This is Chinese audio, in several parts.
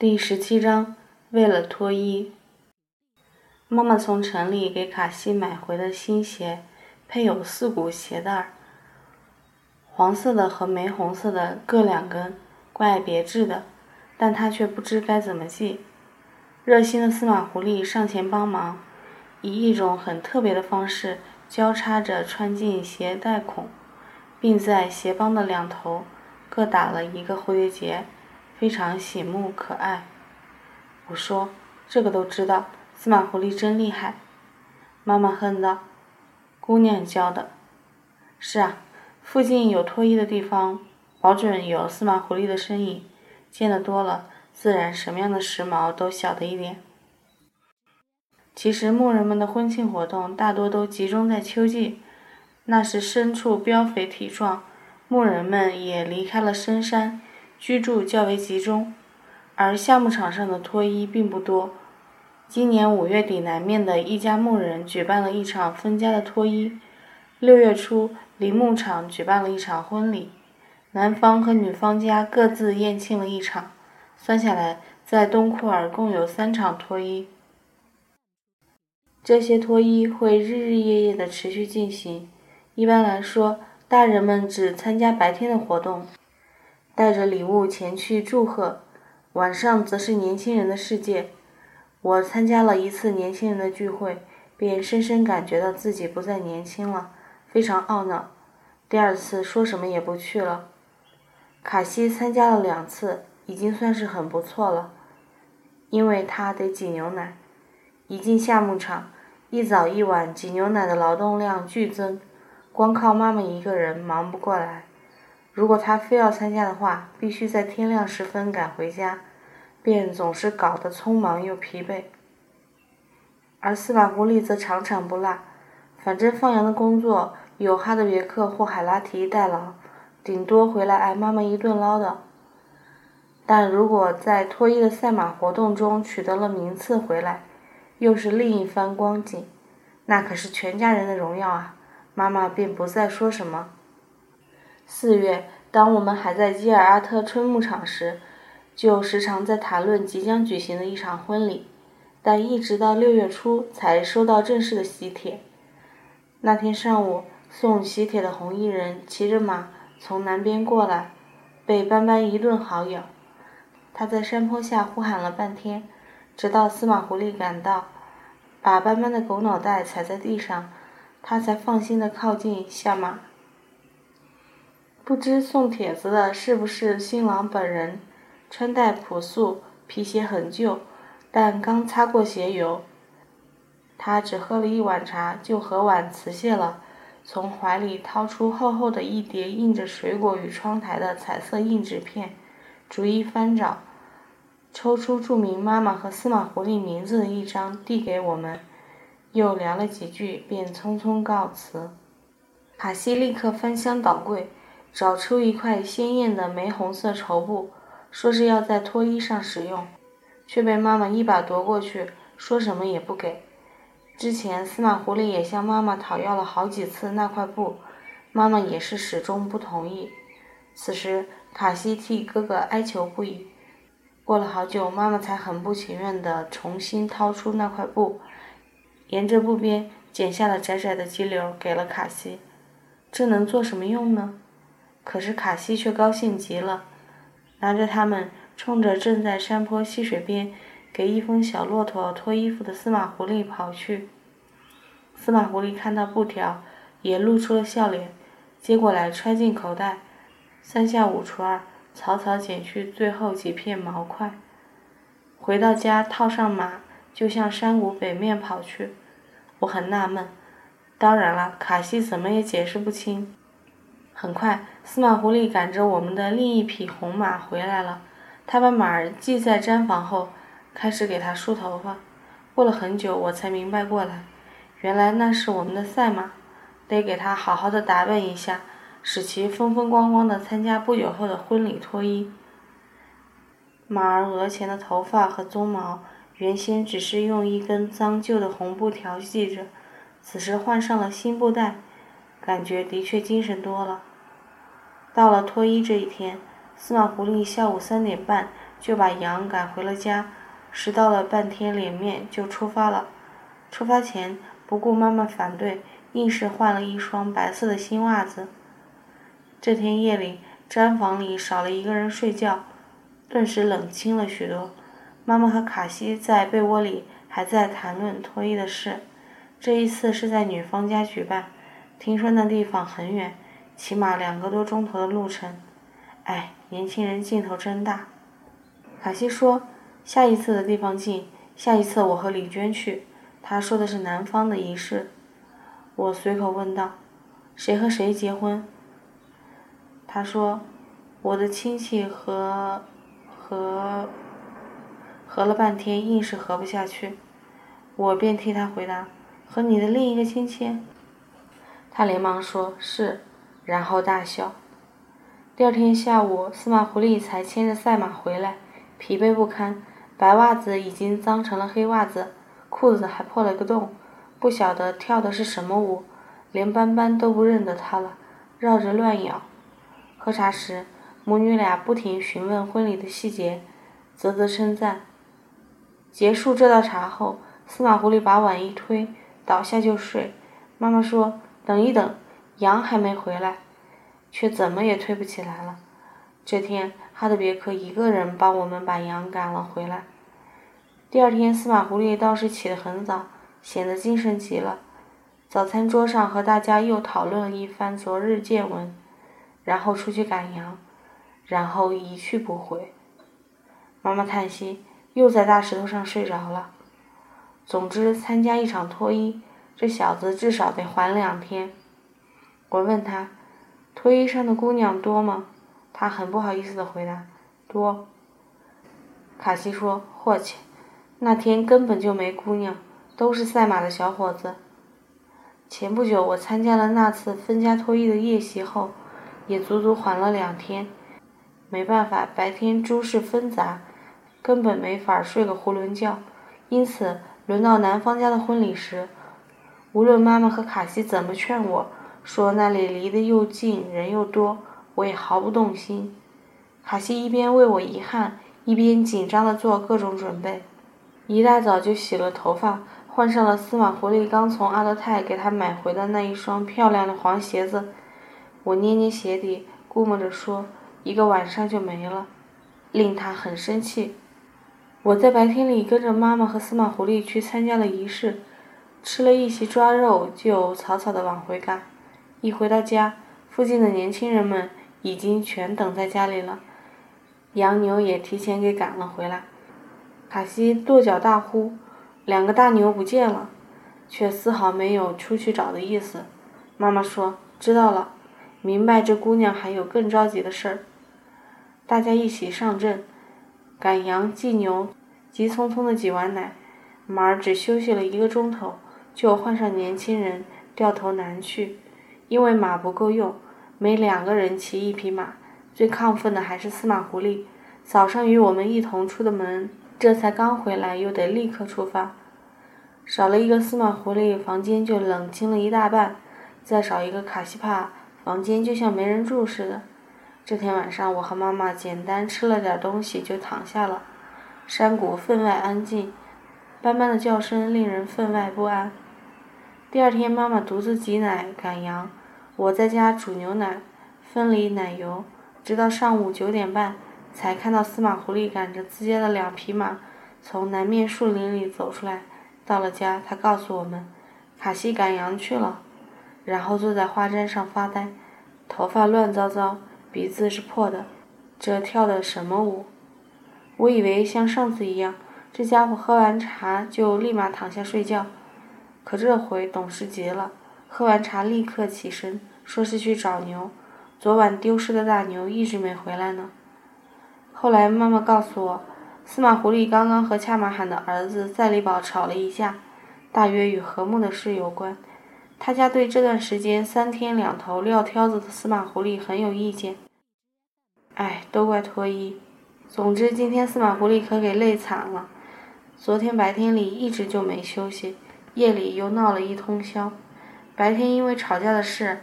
第十七章，为了脱衣。妈妈从城里给卡西买回的新鞋，配有四股鞋带儿，黄色的和玫红色的各两根，怪别致的，但他却不知该怎么系。热心的司马狐狸上前帮忙，以一种很特别的方式交叉着穿进鞋带孔，并在鞋帮的两头各打了一个蝴蝶结。非常醒目可爱，我说这个都知道，司马狐狸真厉害。妈妈哼道：“姑娘教的。”是啊，附近有脱衣的地方，保准有司马狐狸的身影。见得多了，自然什么样的时髦都晓得一点。其实牧人们的婚庆活动大多都集中在秋季，那时牲畜膘肥体壮，牧人们也离开了深山。居住较为集中，而夏牧场上的脱衣并不多。今年五月底，南面的一家牧人举办了一场分家的脱衣；六月初，林牧场举办了一场婚礼，男方和女方家各自宴庆了一场。算下来，在东库尔共有三场脱衣。这些脱衣会日日夜夜的持续进行。一般来说，大人们只参加白天的活动。带着礼物前去祝贺，晚上则是年轻人的世界。我参加了一次年轻人的聚会，便深深感觉到自己不再年轻了，非常懊恼。第二次说什么也不去了。卡西参加了两次，已经算是很不错了，因为他得挤牛奶。一进夏牧场，一早一晚挤牛奶的劳动量剧增，光靠妈妈一个人忙不过来。如果他非要参加的话，必须在天亮时分赶回家，便总是搞得匆忙又疲惫。而司马狐狸则场场不落，反正放羊的工作有哈德别克或海拉提代劳，顶多回来挨妈妈一顿唠叨。但如果在脱衣的赛马活动中取得了名次回来，又是另一番光景，那可是全家人的荣耀啊！妈妈便不再说什么。四月，当我们还在基尔阿特春牧场时，就时常在谈论即将举行的一场婚礼，但一直到六月初才收到正式的喜帖。那天上午，送喜帖的红衣人骑着马从南边过来，被斑斑一顿好咬。他在山坡下呼喊了半天，直到司马狐狸赶到，把斑斑的狗脑袋踩在地上，他才放心地靠近下马。不知送帖子的是不是新郎本人？穿戴朴素，皮鞋很旧，但刚擦过鞋油。他只喝了一碗茶，就和碗辞谢了，从怀里掏出厚厚的一叠印着水果与窗台的彩色硬纸片，逐一翻找，抽出注明妈妈和司马狐狸名字的一张递给我们，又聊了几句，便匆匆告辞。卡西立刻翻箱倒柜。找出一块鲜艳的玫红色绸布，说是要在脱衣上使用，却被妈妈一把夺过去，说什么也不给。之前司马狐狸也向妈妈讨要了好几次那块布，妈妈也是始终不同意。此时卡西替哥哥哀求不已。过了好久，妈妈才很不情愿地重新掏出那块布，沿着布边剪下了窄窄的几绺，给了卡西。这能做什么用呢？可是卡西却高兴极了，拿着它们，冲着正在山坡溪水边给一峰小骆驼脱衣服的司马狐狸跑去。司马狐狸看到布条，也露出了笑脸，接过来揣进口袋，三下五除二，草草剪去最后几片毛块。回到家，套上马，就向山谷北面跑去。我很纳闷，当然了，卡西怎么也解释不清。很快，司马狐狸赶着我们的另一匹红马回来了。他把马儿系在毡房后，开始给它梳头发。过了很久，我才明白过来，原来那是我们的赛马，得给它好好的打扮一下，使其风风光光的参加不久后的婚礼脱衣。马儿额前的头发和鬃毛，原先只是用一根脏旧的红布条系着，此时换上了新布带，感觉的确精神多了。到了脱衣这一天，司马狐狸下午三点半就把羊赶回了家，拾到了半天脸面就出发了。出发前不顾妈妈反对，硬是换了一双白色的新袜子。这天夜里，毡房里少了一个人睡觉，顿时冷清了许多。妈妈和卡西在被窝里还在谈论脱衣的事。这一次是在女方家举办，听说那地方很远，起码两个多钟头的路程。哎，年轻人劲头真大。卡西说：“下一次的地方近，下一次我和李娟去。”他说的是南方的仪式。我随口问道：“谁和谁结婚？”他说：“我的亲戚和和合了半天，硬是合不下去。”我便替他回答：“和你的另一个亲戚？”他连忙说是，然后大笑。第二天下午，司马狐狸才牵着赛马回来，疲惫不堪，白袜子已经脏成了黑袜子，裤子还破了个洞，不晓得跳的是什么舞，连斑斑都不认得他了，绕着乱咬。喝茶时，母女俩不停询问婚礼的细节，啧啧称赞。结束这道茶后，司马狐狸把碗一推，倒下就睡。妈妈说：“等一等，羊还没回来。”却怎么也推不起来了。这天，哈德别克一个人帮我们把羊赶了回来。第二天，司马狐狸倒是起得很早，显得精神极了。早餐桌上和大家又讨论了一番昨日见闻。然后出去赶羊，然后一去不回。妈妈叹息，又在大石头上睡着了。总之，参加一场脱衣，这小子至少得缓两天。我问他，脱衣裳的姑娘多吗？他很不好意思的回答：多。卡西说：霍切，那天根本就没姑娘，都是赛马的小伙子。前不久，我参加了那次分家脱衣的夜袭后。也足足缓了两天，没办法，白天诸事纷杂，根本没法睡个囫囵觉。因此，轮到男方家的婚礼时，无论妈妈和卡西怎么劝我，说那里离得又近，人又多，我也毫不动心。卡西一边为我遗憾，一边紧张地做各种准备。一大早就洗了头发，换上了司马狐狸刚从阿德泰给他买回的那一双漂亮的黄鞋子。我捏捏鞋底，估摸着说：“一个晚上就没了，令他很生气。”我在白天里跟着妈妈和司马狐狸去参加了仪式，吃了一席抓肉，就草草的往回赶。一回到家，附近的年轻人们已经全等在家里了，羊牛也提前给赶了回来。卡西跺脚大呼：“两个大牛不见了！”却丝毫没有出去找的意思。妈妈说：“知道了。”明白这姑娘还有更着急的事儿。大家一起上阵，赶羊祭牛，急匆匆的挤完奶，马儿只休息了一个钟头，就换上年轻人掉头南去。因为马不够用，每两个人骑一匹马。最亢奋的还是司马狐狸，早上与我们一同出的门，这才刚回来，又得立刻出发。少了一个司马狐狸，房间就冷清了一大半；再少一个卡西帕。房间就像没人住似的。这天晚上，我和妈妈简单吃了点东西就躺下了。山谷分外安静，斑斑的叫声令人分外不安。第二天，妈妈独自挤奶赶羊，我在家煮牛奶，分离奶油，直到上午九点半，才看到司马狐狸赶着自家的两匹马从南面树林里走出来。到了家，他告诉我们，卡西赶羊去了。然后坐在花毡上发呆，头发乱糟糟，鼻子是破的。这跳的什么舞？我以为像上次一样，这家伙喝完茶就立马躺下睡觉。可这回懂事极了，喝完茶立刻起身，说是去找牛。昨晚丢失的大牛一直没回来呢。后来妈妈告诉我，司马狐狸刚刚和恰马罕的儿子赛里宝吵了一架，大约与和睦的事有关。他家对这段时间三天两头撂挑子的司马狐狸很有意见。哎，都怪脱衣。总之，今天司马狐狸可给累惨了。昨天白天里一直就没休息，夜里又闹了一通宵。白天因为吵架的事，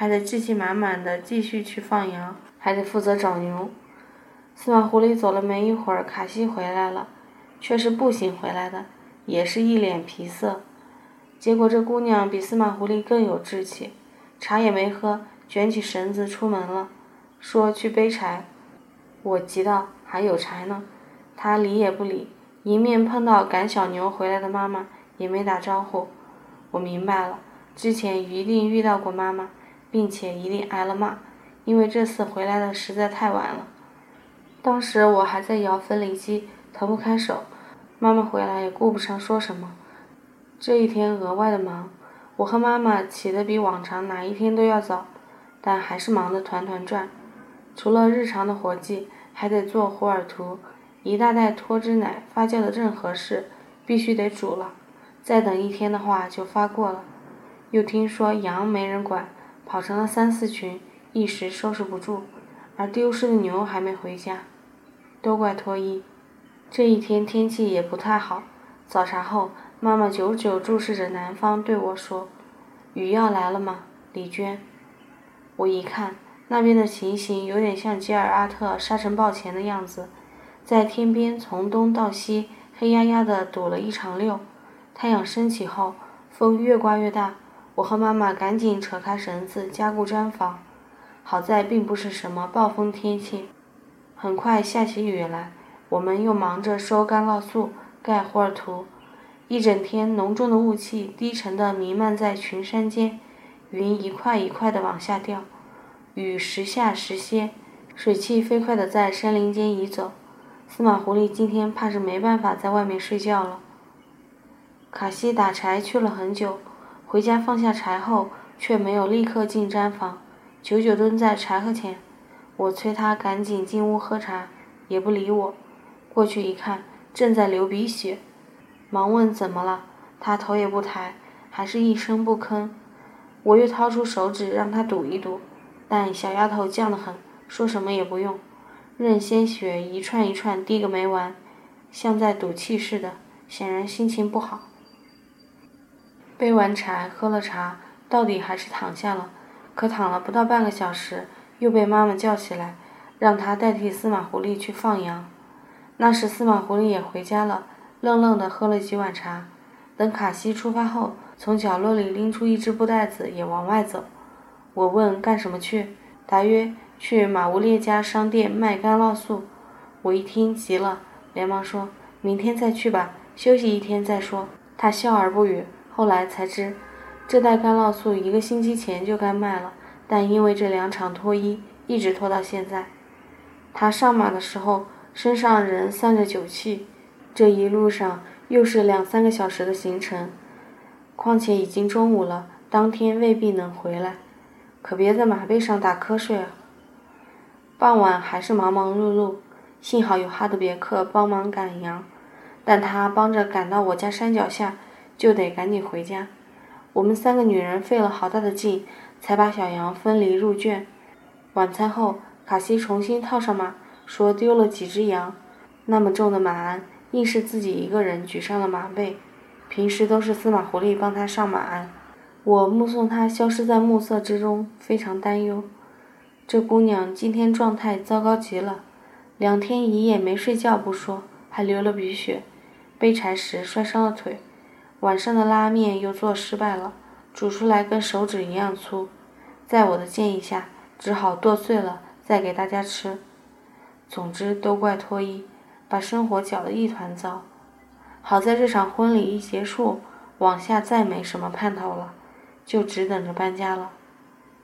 还得志气满满的继续去放羊，还得负责找牛。司马狐狸走了没一会儿，卡西回来了，却是步行回来的，也是一脸皮色。结果这姑娘比司马狐狸更有志气，茶也没喝，卷起绳子出门了，说去背柴。我急道还有柴呢，她理也不理，迎面碰到赶小牛回来的妈妈，也没打招呼。我明白了，之前一定遇到过妈妈，并且一定挨了骂，因为这次回来的实在太晚了。当时我还在摇分离机，腾不开手，妈妈回来也顾不上说什么。这一天额外的忙，我和妈妈起得比往常哪一天都要早，但还是忙得团团转。除了日常的活计，还得做胡尔图，一大袋脱脂奶发酵的正合适，必须得煮了。再等一天的话就发过了。又听说羊没人管，跑成了三四群，一时收拾不住。而丢失的牛还没回家，都怪脱衣。这一天天气也不太好，早茶后。妈妈久久注视着南方，对我说：“雨要来了吗，李娟？”我一看，那边的情形有点像吉尔阿特沙尘暴前的样子，在天边从东到西黑压压的堵了一场溜。太阳升起后，风越刮越大，我和妈妈赶紧扯开绳子加固毡房。好在并不是什么暴风天气，很快下起雨来，我们又忙着收干酪素、盖霍尔图。一整天，浓重的雾气低沉地弥漫在群山间，云一块一块地往下掉，雨时下时歇，水汽飞快地在山林间移走。司马狐狸今天怕是没办法在外面睡觉了。卡西打柴去了很久，回家放下柴后，却没有立刻进毡房，久久蹲在柴禾前。我催他赶紧进屋喝茶，也不理我。过去一看，正在流鼻血。忙问怎么了，他头也不抬，还是一声不吭。我又掏出手指让他堵一堵，但小丫头犟得很，说什么也不用，任鲜血一串一串滴个没完，像在赌气似的，显然心情不好。背完柴，喝了茶，到底还是躺下了。可躺了不到半个小时，又被妈妈叫起来，让她代替司马狐狸去放羊。那时司马狐狸也回家了。愣愣地喝了几碗茶，等卡西出发后，从角落里拎出一只布袋子，也往外走。我问干什么去？答曰去马乌列家商店卖干酪素。我一听急了，连忙说：“明天再去吧，休息一天再说。”他笑而不语。后来才知，这袋干酪素一个星期前就该卖了，但因为这两场脱衣，一直拖到现在。他上马的时候，身上仍散着酒气。这一路上又是两三个小时的行程，况且已经中午了，当天未必能回来，可别在马背上打瞌睡啊。傍晚还是忙忙碌碌，幸好有哈德别克帮忙赶羊，但他帮着赶到我家山脚下，就得赶紧回家。我们三个女人费了好大的劲，才把小羊分离入圈。晚餐后，卡西重新套上马，说丢了几只羊，那么重的马鞍。硬是自己一个人举上了马背，平时都是司马狐狸帮他上马鞍。我目送他消失在暮色之中，非常担忧。这姑娘今天状态糟糕极了，两天一夜没睡觉不说，还流了鼻血，背柴时摔伤了腿。晚上的拉面又做失败了，煮出来跟手指一样粗，在我的建议下，只好剁碎了再给大家吃。总之都怪脱衣。把生活搅得一团糟，好在这场婚礼一结束，往下再没什么盼头了，就只等着搬家了。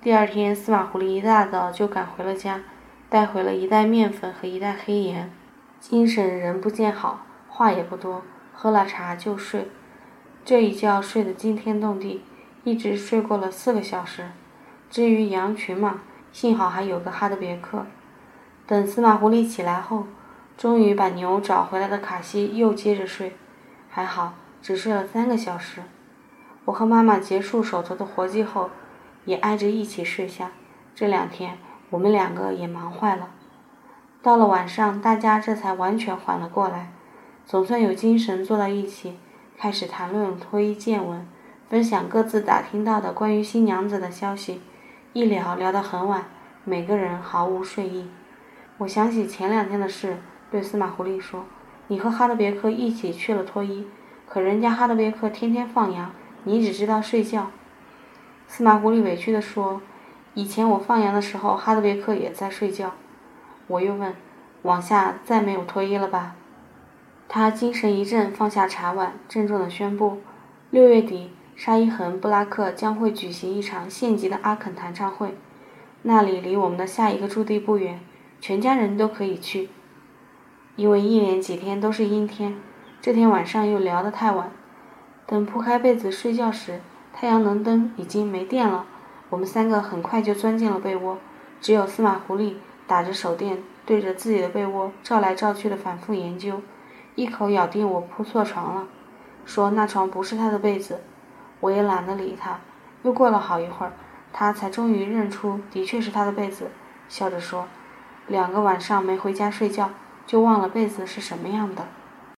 第二天，司马狐狸一大早就赶回了家，带回了一袋面粉和一袋黑盐，精神仍不见好，话也不多，喝了茶就睡。这一觉睡得惊天动地，一直睡过了四个小时。至于羊群嘛，幸好还有个哈德别克。等司马狐狸起来后。终于把牛找回来的卡西又接着睡，还好只睡了三个小时。我和妈妈结束手头的活计后，也挨着一起睡下。这两天我们两个也忙坏了。到了晚上，大家这才完全缓了过来，总算有精神坐在一起，开始谈论脱衣见闻，分享各自打听到的关于新娘子的消息。一聊聊到很晚，每个人毫无睡意。我想起前两天的事，对司马狐狸说：“你和哈德别克一起去了脱衣，可人家哈德别克天天放羊，你只知道睡觉。”司马狐狸委屈地说：“以前我放羊的时候，哈德别克也在睡觉。”我又问：“往下再没有脱衣了吧？”他精神一振，放下茶碗，郑重地宣布：“六月底，沙伊恒布拉克将会举行一场县级的阿肯弹唱会，那里离我们的下一个驻地不远，全家人都可以去。因为一连几天都是阴天，这天晚上又聊得太晚，等铺开被子睡觉时，太阳能灯已经没电了。我们三个很快就钻进了被窝，只有司马狐狸打着手电，对着自己的被窝照来照去的反复研究。”一口咬定我铺错床了，说那床不是他的被子，我也懒得理他。又过了好一会儿，他才终于认出的确是他的被子，笑着说：“两个晚上没回家睡觉，就忘了被子是什么样的。”